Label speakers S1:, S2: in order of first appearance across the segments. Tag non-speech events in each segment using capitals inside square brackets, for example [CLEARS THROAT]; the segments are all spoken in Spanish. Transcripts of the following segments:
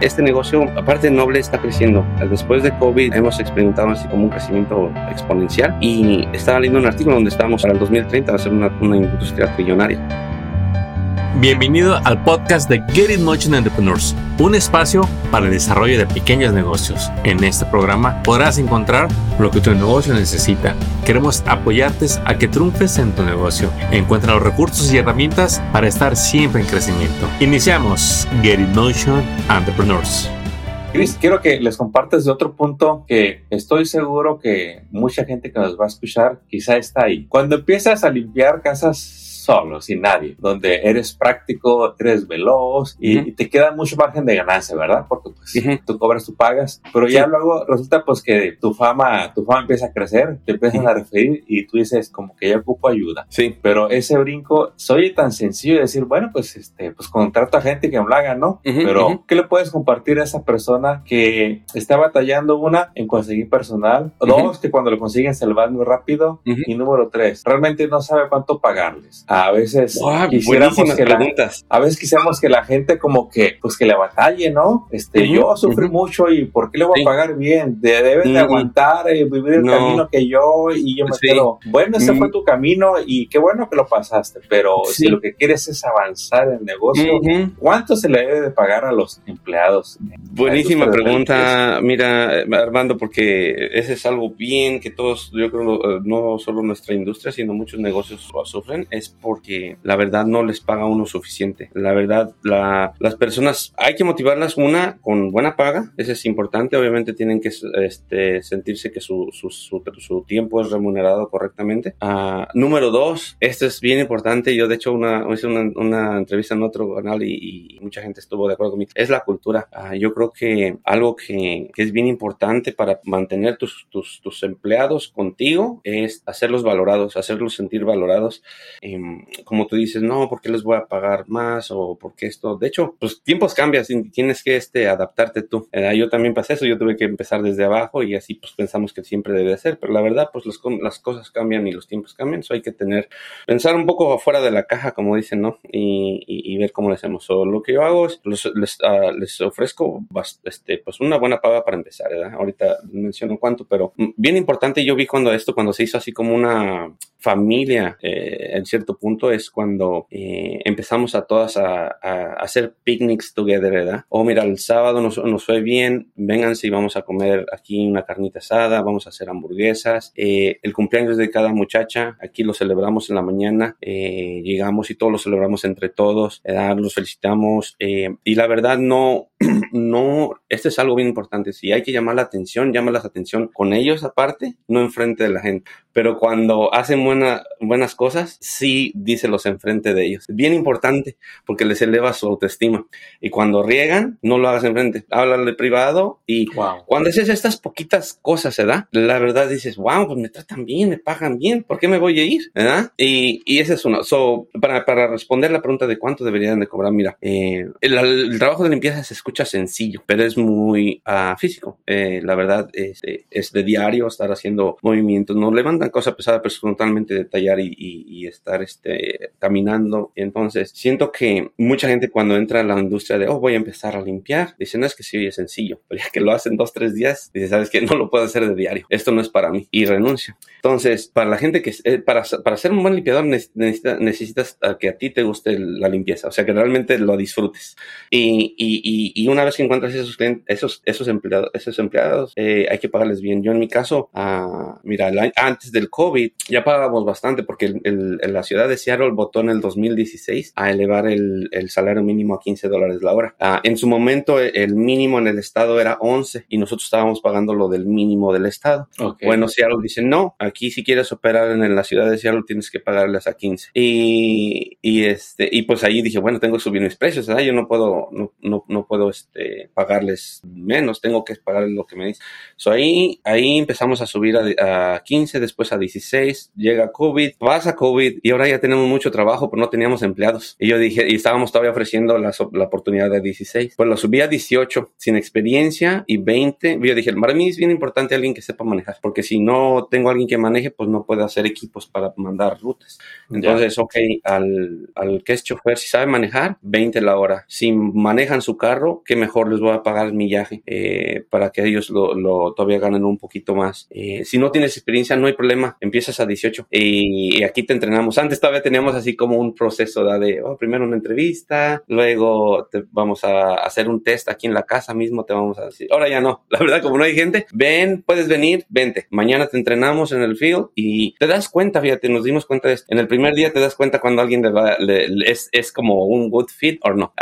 S1: Este negocio, aparte noble, está creciendo. Después de COVID hemos experimentado así como un crecimiento exponencial y estaba leyendo un artículo donde estamos para el 2030 a ser una, una industria trillonaria.
S2: Bienvenido al podcast de Get It Motion Entrepreneurs, un espacio para el desarrollo de pequeños negocios. En este programa podrás encontrar lo que tu negocio necesita. Queremos apoyarte a que triunfes en tu negocio. Encuentra los recursos y herramientas para estar siempre en crecimiento. Iniciamos Get It Motion Entrepreneurs.
S3: Chris, quiero que les compartas de otro punto que estoy seguro que mucha gente que nos va a escuchar quizá está ahí. Cuando empiezas a limpiar casas solo, sin nadie, donde eres práctico, eres veloz y, te queda mucho margen de ganancia, ¿verdad? Porque pues, tú cobras, tú pagas, pero ya luego resulta pues que tu fama, tu fama empieza a crecer, te empiezan a referir y tú dices como que ya ocupo ayuda.
S1: Sí.
S3: Pero ese brinco, soy tan sencillo de decir, bueno, pues este, pues contrato a gente que me lo haga, ¿no? pero, ¿qué le puedes compartir a esa persona que está batallando una en conseguir personal? Dos, que cuando lo consiguen se le va muy rápido. Y número tres, realmente no sabe cuánto pagarles a veces quisiéramos que la, a veces quisiéramos que la gente como que pues que le batalle, ¿no? Este, yo sufrí mucho y ¿por qué le voy a pagar bien? De, deben de aguantar y vivir el camino que yo y yo me quedo, bueno, ese fue tu camino y qué bueno que lo pasaste, pero si lo que quieres es avanzar en el negocio, ¿cuánto se le debe de pagar a los empleados?
S1: Buenísima pregunta, mira Armando, porque ese es algo bien que todos, yo creo, no solo nuestra industria, sino muchos negocios lo sufren, es porque la verdad no les paga uno suficiente. La verdad, las personas hay que motivarlas una con buena paga, eso es importante, obviamente tienen que este, sentirse que su, su, su, tiempo es remunerado correctamente. Uh, número dos, esto es bien importante, yo de hecho una, hice una, una entrevista en otro canal y, mucha gente estuvo de acuerdo conmigo, es la cultura. Uh, yo creo que algo que, que, es bien importante para mantener tus, tus, tus empleados contigo es hacerlos valorados, hacerlos sentir valorados. Um, como tú dices, no, ¿por qué les voy a pagar más? O porque esto, de hecho, pues tiempos cambian y tienes que este, adaptarte tú. Eh, yo también pasé eso, yo tuve que empezar desde abajo y así pues pensamos que siempre debe ser, pero la verdad pues las, las cosas cambian y los tiempos cambian, eso hay que tener, pensar un poco afuera de la caja, como dicen, ¿no? Y, y, ver cómo le hacemos. lo que yo hago es, les, uh, les, ofrezco este, pues una buena paga para empezar, ¿verdad? Ahorita menciono cuánto, pero bien importante, yo vi cuando esto, cuando se hizo así como una familia eh, en cierto punto es cuando eh, empezamos a todas a, hacer picnics together, ¿verdad? O oh, mira, el sábado nos, fue bien, vénganse y vamos a comer aquí una carnita asada, vamos a hacer hamburguesas. Eh, el cumpleaños de cada muchacha, aquí lo celebramos en la mañana, llegamos y todos lo celebramos entre todos. Los felicitamos y la verdad no, [CLEARS THROAT] no, este es algo bien importante, si hay que llamar la atención, llama la atención con ellos aparte, no enfrente de la gente, pero cuando hacen buenas cosas, sí díselos enfrente de ellos. Es bien importante porque les eleva su autoestima. Y cuando riegan, no lo hagas enfrente. Háblale privado y cuando haces estas poquitas cosas, se da La verdad dices, wow, pues me tratan bien, me pagan bien, ¿por qué me voy a ir? ¿verdad? Y, y ese es uno. So, para, para responder la pregunta de cuánto deberían de cobrar, mira, eh, el, trabajo de limpieza se escucha sencillo, pero es muy uh, físico. Eh, la verdad es, es de diario estar haciendo movimientos. No levantan cosas pesadas, pero es totalmente detallar y, y, estar este, caminando. Entonces, siento que mucha gente cuando entra a la industria de, oh, voy a empezar a limpiar, dice, no es que sí, es sencillo, [LAUGHS] pero ya que lo hacen dos, tres días, dice, sabes que no lo puedo hacer de diario, esto no es para mí y renuncia. Entonces, para la gente que, eh, para, para ser un buen limpiador necesitas, necesitas que a ti te guste la limpieza, o sea, que realmente lo disfrutes. Y, y, y una vez que encuentras esos clientes, esos, esos empleados, esos empleados, eh, hay que pagarles bien. Yo en mi caso, uh, mira, antes del COVID ya pagábamos bastante porque el, la ciudad de Seattle votó en el 2016 a elevar el, el salario mínimo a 15 dólares la hora. Uh, en su momento el mínimo en el estado era 11 y nosotros estábamos pagando lo del mínimo del estado. Bueno, Seattle dice, no, aquí si quieres operar en, la ciudad de Seattle tienes que pagarles a 15. Y, y, este, y pues ahí dije, bueno, tengo que subir mis precios, ¿verdad? Yo no puedo, no, no, no puedo este, pagarles menos, tengo que pagarles lo que me dicen. So ahí, ahí empezamos a subir a, a 15, después a 16, llega COVID, pasa COVID y ahora ya tenemos mucho trabajo, pero no teníamos empleados. Y yo dije, y estábamos todavía ofreciendo la, la oportunidad de 16. Pues lo subí a 18, sin experiencia y 20. Yo dije, para mí es bien importante alguien que sepa manejar, porque si no tengo alguien que maneje, pues no puedo hacer equipos para mandar rutas. Entonces, ok, al, al que es chofer, si sabe manejar, 20 la hora. Si manejan su carro, que mejor les voy a pagar el millaje eh, para que ellos lo, lo, todavía ganen un poquito más. Eh, si no tienes experiencia, no hay problema, empiezas a 18 y, aquí te entrenamos. Antes todavía teníamos así como un proceso de, oh, primero una entrevista, luego te vamos a hacer un test aquí en la casa mismo, te vamos a decir, ahora ya no, [LAUGHS] la verdad como no hay gente, ven, puedes venir, vente, mañana te entrenamos en el field y te das cuenta, fíjate, nos dimos cuenta de esto. En el primer día te das cuenta cuando alguien le es, es, como un good fit o no.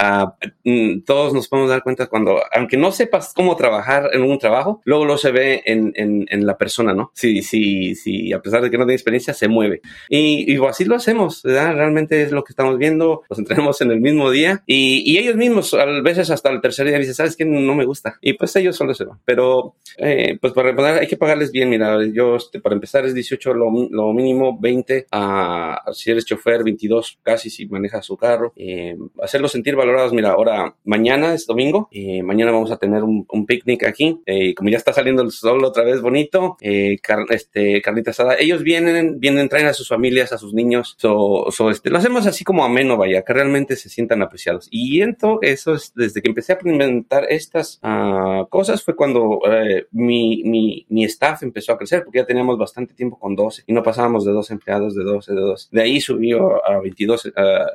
S1: Mm, todos nos podemos dar cuenta cuando, aunque no sepas cómo trabajar en un trabajo, luego lo se ve en, en, en la persona, ¿no? Si, si, si a pesar de que no tiene experiencia, se mueve. Y, y así lo hacemos, ¿verdad? Realmente es lo que estamos viendo, los entrenamos en el mismo día y, y ellos mismos, a veces hasta el tercer día, dicen, ¿sabes qué? No me gusta. Y pues ellos solo se van. Pero, eh, pues para empezar, hay que pagarles bien. Mira, yo, este, para empezar es 18 lo, lo mínimo, 20 a, si eres chofer, 22 casi si manejas su carro. Eh, hacerlos sentir valorados. Mira, ahora mañana es domingo, eh, mañana vamos a tener un, un picnic aquí. Eh, como ya está saliendo el sol otra vez bonito, eh, este, carnita asada. Ellos vienen, vienen, traen a sus familias, a sus niños. So, so este, lo hacemos así como ameno, vaya, que realmente se sientan apreciados. Y entonces, eso es desde que empecé a implementar estas uh, cosas fue cuando eh, mi, mi, mi staff empezó a crecer, porque ya teníamos bastante tiempo con 12 y no pasábamos de 12 empleados, de 12, de 12. De ahí subió a 22 uh,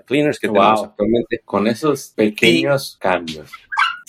S1: cleaners que wow. tenemos actualmente.
S3: Con esos pequeños cambios.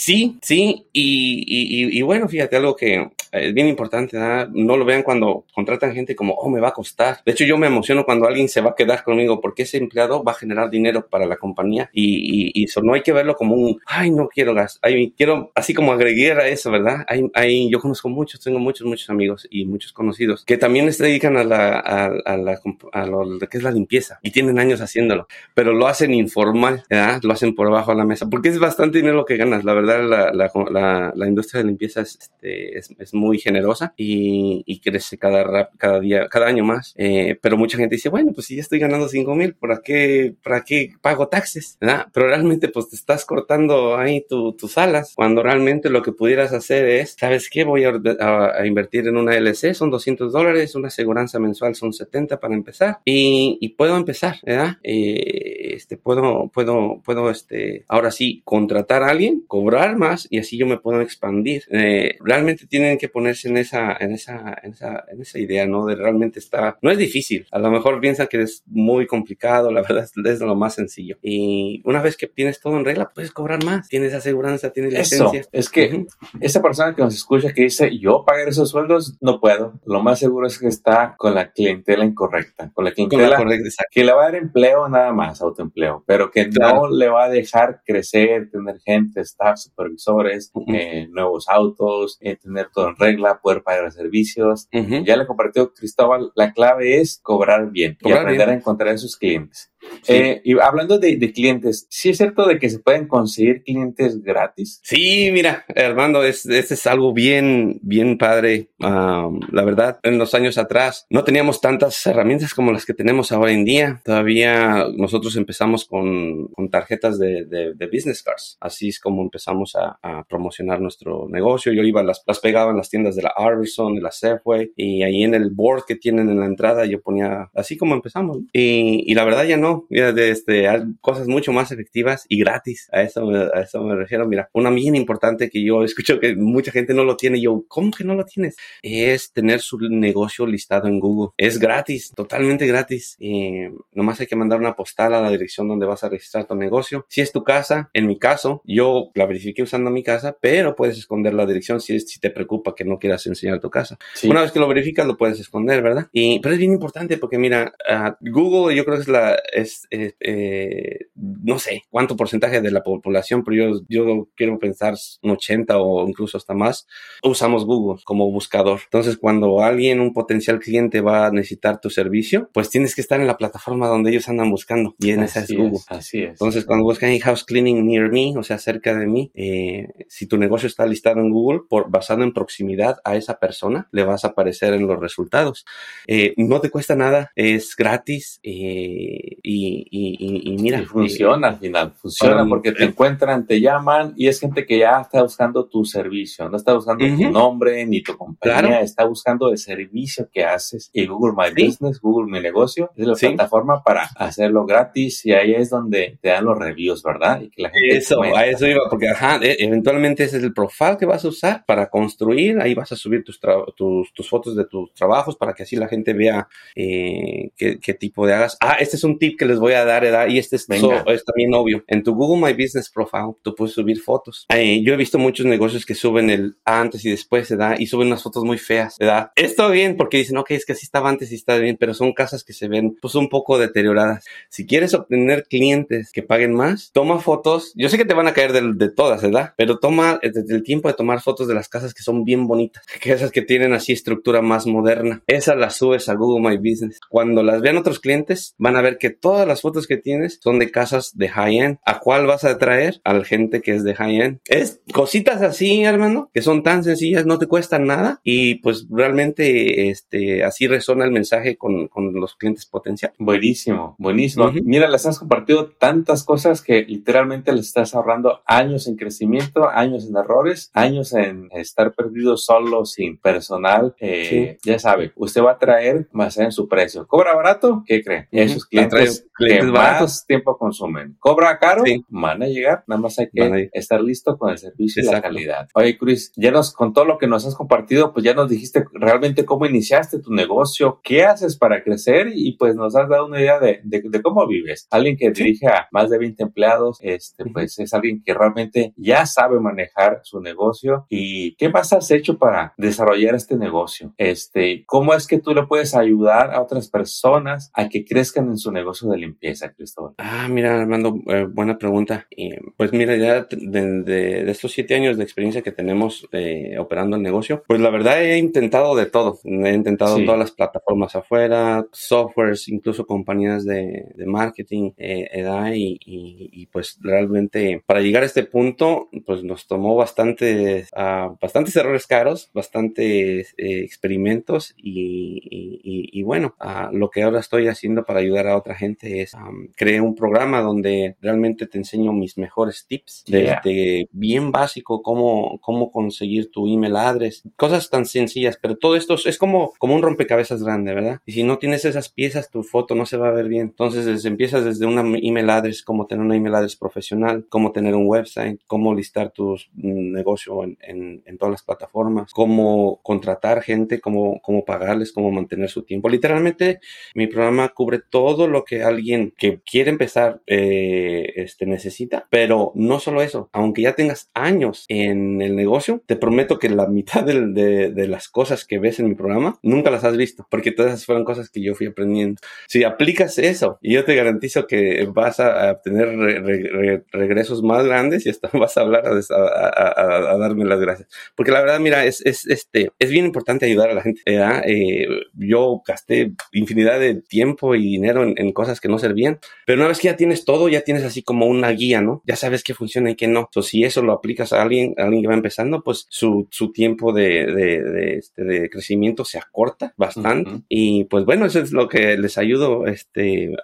S1: Sí, sí, y, y, bueno, fíjate algo que es bien importante, ¿verdad? no lo vean cuando contratan gente como, oh, me va a costar. De hecho, yo me emociono cuando alguien se va a quedar conmigo porque ese empleado va a generar dinero para la compañía y, y, eso no hay que verlo como un, ay, no quiero gas, ay, quiero, así como agregar a eso, ¿verdad? Hay, hay, yo conozco muchos, tengo muchos, muchos amigos y muchos conocidos que también se dedican a la, a, a la, a lo que es la limpieza y tienen años haciéndolo, pero lo hacen informal, ¿verdad? Lo hacen por abajo de la mesa porque es bastante dinero lo que ganas, la verdad la, la, la, la industria de limpieza es, este, es, es, muy generosa y, y crece cada, cada día, cada año más. Eh, pero mucha gente dice, bueno, pues si ya estoy ganando 5 mil, ¿para qué, ¿para qué pago taxes? ¿verdad? Pero realmente pues te estás cortando ahí tu, tus alas cuando realmente lo que pudieras hacer es, ¿sabes qué? Voy a, a, a invertir en una LC, son 200 dólares, una aseguranza mensual son 70 para empezar y, y puedo empezar, ¿verdad? Eh, este, puedo, puedo, puedo, este, ahora sí, contratar a alguien, cobrar más y así yo me puedo expandir. Eh, realmente tienen que ponerse en esa, en esa, en esa, en esa idea, ¿no? De realmente está, no es difícil. A lo mejor piensan que es muy complicado, la [LAUGHS] verdad es, es lo más sencillo. Y una vez que tienes todo en regla, puedes cobrar más. Tienes aseguranza, tienes licencia.
S3: Eso, es que uh -huh. esa persona que nos escucha que dice, yo pagar esos sueldos, no puedo. Lo más seguro es que está con la clientela incorrecta, con la clientela con la correcta, que le va a dar empleo nada más, autoempleo, pero que claro. no le va a dejar crecer, tener gente, staff, supervisores, uh -huh. eh, nuevos autos, eh, tener todo en regla, poder pagar servicios. Uh -huh. Ya le compartió Cristóbal, la clave es cobrar bien cobrar y aprender bien. a encontrar a sus clientes. Sí. Eh, y hablando de, de, clientes, ¿sí es cierto de que se pueden conseguir clientes gratis?
S1: Sí, mira, Armando, es, este es algo bien, bien padre. Um, la verdad, en los años atrás no teníamos tantas herramientas como las que tenemos ahora en día. Todavía nosotros empezamos con, con tarjetas de, de, de, business cards. Así es como empezamos a, a, promocionar nuestro negocio. Yo iba, las, las pegaba en las tiendas de la Arvidsson, de la Safeway, y ahí en el board que tienen en la entrada yo ponía, así como empezamos. Y, y la verdad ya no, mira, de este, cosas mucho más efectivas y gratis. A eso, a eso me refiero. Mira, una bien importante que yo [LAUGHS] escucho que mucha gente no lo tiene. Yo, ¿cómo que no lo tienes? Es tener su negocio listado en Google. Es gratis, totalmente gratis. Eh, nomás hay que mandar una postal a la dirección donde vas a registrar tu negocio. Si es tu casa, en mi caso, yo la verifiqué usando mi casa, pero puedes esconder la dirección si, si te preocupa que no quieras enseñar tu casa. Sí. Una vez que lo verificas, lo puedes esconder, ¿verdad? Y, pero es bien importante porque mira, uh, Google yo creo que es la, es, eh, eh, no sé cuánto porcentaje de la población, pero yo, yo quiero pensar un 80 o incluso hasta más, usamos Google como buscador. Entonces, cuando alguien, un potencial cliente va a necesitar tu servicio, pues tienes que estar en la plataforma donde ellos andan buscando y en esa es Google.
S3: Es, así es.
S1: Entonces, cuando buscan house cleaning near me, o sea, cerca de mí, eh, si tu negocio está listado en Google, por, basado en proximidad a esa persona, le vas a aparecer en los resultados. Eh, no te cuesta nada, es gratis y y, y, mira.
S3: funciona al final, funciona porque te encuentran, te llaman y es gente que ya está buscando tu servicio, no está buscando tu nombre ni tu compañía, está buscando el servicio que haces y Google My Business, Google Mi Negocio, es la plataforma para hacerlo gratis y ahí es donde te dan los reviews, ¿verdad? Y
S1: que la gente eso, a eso iba, porque ajá, e, eventualmente ese es el profile que vas a usar para construir, ahí vas a subir tus, tus, tus fotos de tus trabajos para que así la gente vea eh, qué, qué, tipo de hagas. Ah, este es un tip que les voy a dar, ¿verdad? Y este es, es también obvio. En tu Google My Business Profile, tú puedes subir fotos. Eh, yo he visto muchos negocios que suben el antes y después, ¿verdad? Y suben unas fotos muy feas, ¿verdad? Esto bien porque dicen, ok, es que así estaba antes y está bien, pero son casas que se ven pues un poco deterioradas. Si quieres obtener clientes que paguen más, toma fotos. Yo sé que te van a caer de, de todas, ¿verdad? Pero toma desde el tiempo de tomar fotos de las casas que son bien bonitas, [LAUGHS] que esas que tienen así estructura más moderna. Esas las subes a Google My Business. Cuando las vean otros clientes, van a ver que todas las fotos que tienes son de casas de high-end. ¿A cuál vas a atraer? A la gente que es de high-end. Es cositas así, hermano, que son tan sencillas, no te cuestan nada y pues realmente este, así resona el mensaje con, con los clientes potenciales.
S3: Buenísimo, buenísimo. Mira, las has compartido tantas cosas que literalmente les estás ahorrando años en crecimiento, años en errores, años en estar perdido solo, sin personal. Eh, ya sabe, usted va a traer más en su precio. ¿Cobra barato? ¿Qué cree? Y esos clientes, que más tiempo consumen. ¿Cobra caro? Van a llegar, nada más hay que estar listo con el servicio y la calidad. Oye, Chris, ya nos, con todo lo que nos has compartido, pues ya nos dijiste realmente cómo iniciaste tu negocio, qué haces para crecer y pues nos has dado una idea de, de, cómo vives. Alguien que dirige a más de 20 empleados, este, pues es alguien que realmente ya sabe manejar su negocio y qué más has hecho para desarrollar este negocio. Este, ¿cómo es que tú le puedes ayudar a otras personas a que crezcan en su negocio de limpieza, Cristóbal?
S1: Ah, mira, Armando, eh, buena pregunta. Y, pues mira, ya de, de, estos siete años de experiencia que tenemos eh, operando el negocio, pues la verdad he intentado de todo. He intentado todas las plataformas afuera, softwares, incluso compañías de, de marketing, eh, edad y, y, pues realmente para llegar a este punto, pues nos tomó bastante, uh, bastantes errores caros, bastantes experimentos y, y bueno, uh, lo que ahora estoy haciendo para ayudar a otra gente es um, creé un programa donde realmente te enseño mis mejores tips desde bien básico cómo, cómo conseguir tu email address, cosas tan sencillas, pero todo esto es como, como un rompecabezas grande, ¿verdad? Y si no tienes esas piezas, tu foto no se va a ver bien. Entonces empiezas desde una email address, cómo tener una email address profesional, cómo tener un website, cómo listar tu negocio en, en, en todas las plataformas, cómo contratar gente, cómo, cómo pagarles, cómo mantener su tiempo. Literalmente, mi programa cubre todo lo que alguien que quiere empezar eh, este, necesita, pero no solo eso, aunque ya tengas años en el negocio, te prometo que la mitad de, de, las cosas que ves en mi programa nunca las has visto, porque todas esas fueron cosas que yo fui aprendiendo. Si aplicas eso, y yo te garantizo que vas a, obtener regresos más grandes y hasta [LAUGHS] vas a hablar a, darme las gracias. Porque la verdad, mira, es, es, este, es bien importante ayudar a la gente. Eh, yo gasté infinidad de tiempo y dinero en, cosas que no servían, pero una vez que ya tienes todo, ya tienes así como una guía, ¿no? Ya sabes qué funciona y qué no. Entonces, si eso lo aplicas a alguien, a alguien que va empezando, pues su, su tiempo de, de, de, este, de crecimiento se acorta bastante. Y pues bueno, eso es lo que les ayudo, este,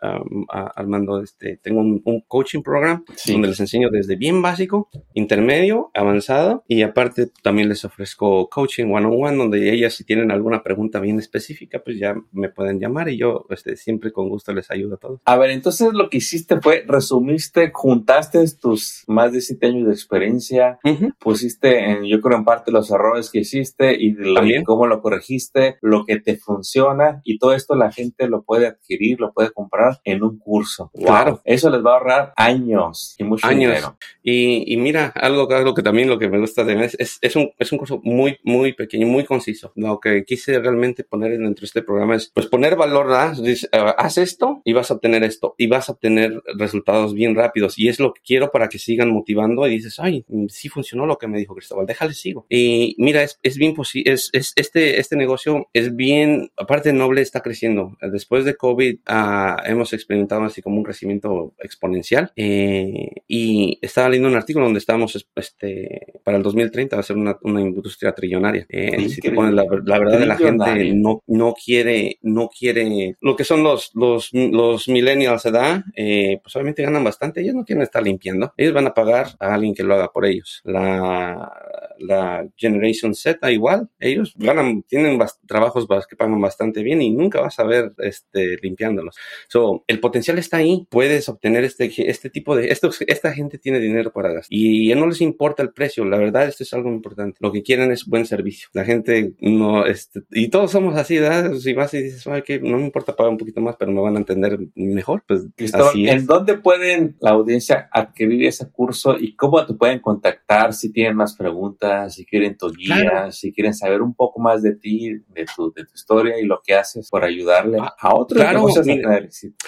S1: Armando, este, tengo un, coaching program donde les enseño desde bien básico, intermedio, avanzado y aparte también les ofrezco coaching one on one donde ellas si tienen alguna pregunta bien específica, pues ya me pueden llamar y yo este, siempre con gusto les ayudo a.
S3: A ver, entonces lo que hiciste fue resumiste, juntaste tus más de siete años de experiencia, pusiste en, yo creo en parte los errores que hiciste y, cómo lo corregiste, lo que te funciona y todo esto la gente lo puede adquirir, lo puede comprar en un curso. Claro. Eso les va a ahorrar años y mucho años. dinero.
S1: Y, y, mira, algo, algo que también lo que me gusta de es, es, es, un, es un curso muy, muy pequeño, muy conciso. Lo que quise realmente poner dentro de este programa es, pues poner valor, ¿verdad? Ah, haz esto y vas a obtener esto y vas a obtener resultados bien rápidos. Y es lo que quiero para que sigan motivando y dices, ay, sí funcionó lo que me dijo Cristóbal, déjale sigo. Y mira, es, es bien posible, es, es, este, este negocio es bien, aparte noble, está creciendo. Después de COVID uh, hemos experimentado así como un crecimiento exponencial eh, y estaba leyendo un artículo donde estábamos este, para el 2030 va a ser una, una industria trillonaria. Eh, si te pones la, la verdad de la gente no, no quiere, no quiere lo que son los, los, los los millennials se da, eh, pues obviamente ganan bastante. Ellos no quieren estar limpiando. Ellos van a pagar a alguien que lo haga por ellos. La, la Generation Z igual. Ellos ganan, tienen trabajos que pagan bastante bien y nunca vas a ver este, limpiándolos. So, el potencial está ahí. Puedes obtener este, este tipo de... Esto, esta gente tiene dinero para gastar. Y no les importa el precio. La verdad, esto es algo importante. Lo que quieren es buen servicio. La gente no... Este, y todos somos así, ¿verdad? Si vas y dices, Ay, que no me importa pagar un poquito más, pero me van a entender mejor. Pues así
S3: ¿en dónde pueden la audiencia adquirir ese curso y cómo te pueden contactar si tienen más preguntas, si quieren tu guía, si quieren saber un poco más de ti, de tu, de tu historia y lo que haces por ayudarle ah, a, otros
S1: claro,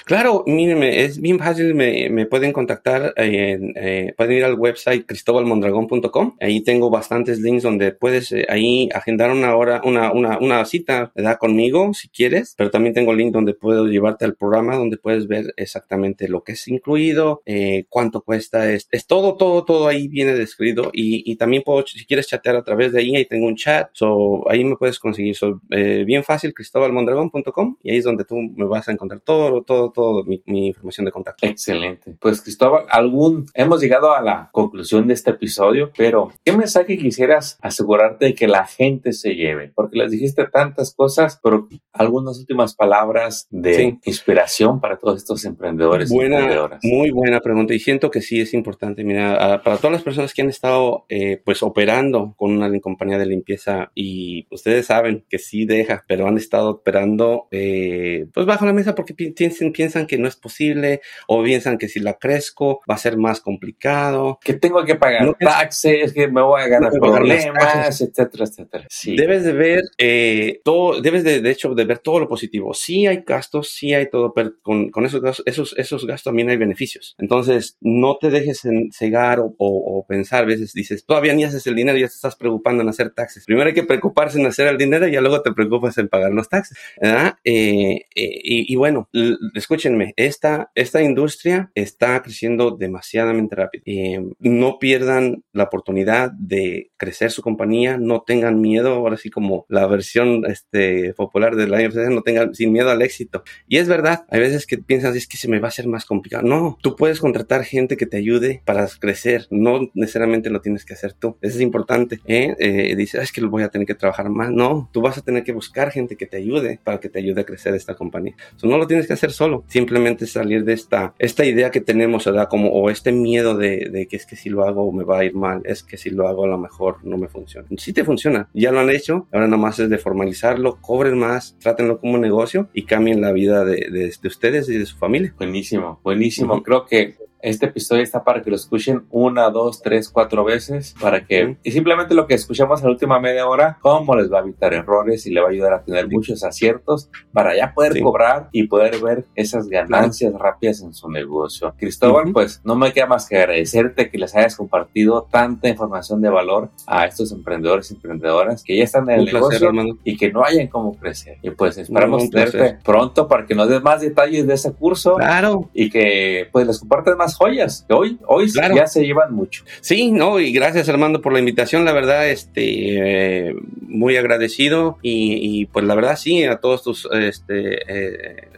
S1: Claro, míreme, es bien fácil, me, me pueden contactar, en, eh, pueden ir al website cristobalmondragón.com, ahí tengo bastantes links donde puedes eh, ahí agendar una hora, una, una, una cita, ¿verdad? Conmigo, si quieres, pero también tengo link donde puedo llevarte al programa, donde puedes ver exactamente lo que es incluido, eh, cuánto cuesta, es, es, todo, todo, todo ahí viene descrito y, y también puedo, si quieres chatear a través de ahí, ahí tengo un chat, so, ahí me puedes conseguir, so, eh, bien fácil, cristobalmondragón.com y ahí es donde tú me vas a encontrar todo, todo, todo mi, mi, información de contacto.
S3: Excelente. Pues Cristóbal, algún, hemos llegado a la conclusión de este episodio, pero ¿qué mensaje quisieras asegurarte de que la gente se lleve? Porque les dijiste tantas cosas, pero algunas últimas palabras de inspiración para todos estos emprendedores.
S1: Buena, muy buena pregunta y siento que sí es importante. Mira, para todas las personas que han estado eh, pues operando con una compañía de limpieza y ustedes saben que sí deja, pero han estado operando eh, pues bajo la mesa porque piensan, piensan que no es posible o piensan que si la crezco va a ser más complicado.
S3: Que tengo que pagar taxes, que me voy a ganar problemas, etcétera, etcétera.
S1: Sí. Debes de ver eh, todo, debes de, de hecho de ver todo lo positivo. Sí hay gastos, sí hay todo, pero con, esos gastos, esos, esos gastos también hay beneficios. Entonces, no te dejes cegar o, pensar, a veces dices, todavía ni haces el dinero ya te estás preocupando en hacer taxes. Primero hay que preocuparse en hacer el dinero y ya luego te preocupas en pagar los taxes. Eh, eh, y, bueno, escúchenme, esta, esta industria está creciendo demasiadamente rápido. Eh, no pierdan la oportunidad de crecer su compañía, no tengan miedo, ahora sí como la versión este, popular de la no tengan sin miedo al éxito. Y es verdad, hay veces que piensas, es que se me va a hacer más complicado. No, tú puedes contratar gente que te ayude para crecer, no necesariamente lo tienes que hacer tú. Eso es importante. ¿eh? Eh, dices, es que voy a tener que trabajar más. No, tú vas a tener que buscar gente que te ayude para que te ayude a crecer esta compañía. Eso no lo tienes que hacer solo, simplemente salir de esta, esta idea que tenemos, ¿verdad? Como, o este miedo de, de que es que si lo hago me va a ir mal, es que si lo hago a lo mejor no me funciona. Sí te funciona, ya lo han hecho, ahora nada más es de formalizarlo, cobren más, trátenlo como un negocio y cambien la vida de, de, de ustedes y de su familia.
S3: Buenísimo, buenísimo. Creo que este episodio está para que lo escuchen una, dos, tres, cuatro veces para que y simplemente lo que escuchamos en la última media hora, cómo les va a evitar errores y le va a ayudar a tener muchos aciertos para ya poder cobrar y poder ver esas ganancias rápidas en su negocio. Cristóbal, pues no me queda más que agradecerte que les hayas compartido tanta información de valor a estos emprendedores y emprendedoras que ya están en el negocio y que no hayan cómo crecer. Y pues esperamos verte pronto para que nos des más detalles de ese curso.
S1: Claro.
S3: Y que pues les compartas más joyas que hoy, hoy ya se llevan mucho.
S1: Sí, no, y gracias Armando por la invitación, la verdad, este, eh, muy agradecido y, pues la verdad sí, a todos tus, este, eh,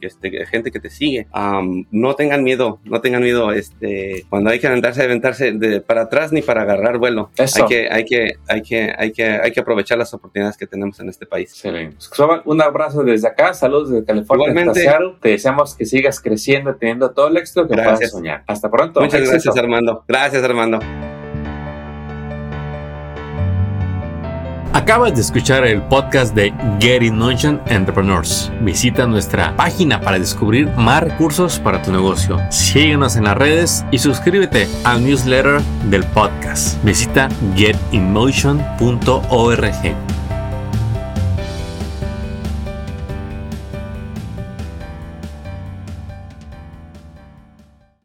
S1: este, gente que te sigue, no tengan miedo, no tengan miedo, este, cuando hay que aventarse, aventarse de, para atrás ni para agarrar vuelo. Hay que, hay que, hay que, hay que, hay que aprovechar las oportunidades que tenemos en este país.
S3: Un abrazo desde acá, saludos desde California. Igualmente. Te deseamos que sigas creciendo, teniendo todo el éxito que puedas soñar. Hasta pronto.
S1: Muchas gracias, Armando. Gracias, Armando.
S2: Acabas de escuchar el podcast de Getting Notion Entrepreneurs. Visita nuestra página para descubrir más recursos para tu negocio. Síguenos en las redes y suscríbete al newsletter del podcast. Visita getinmotion.org.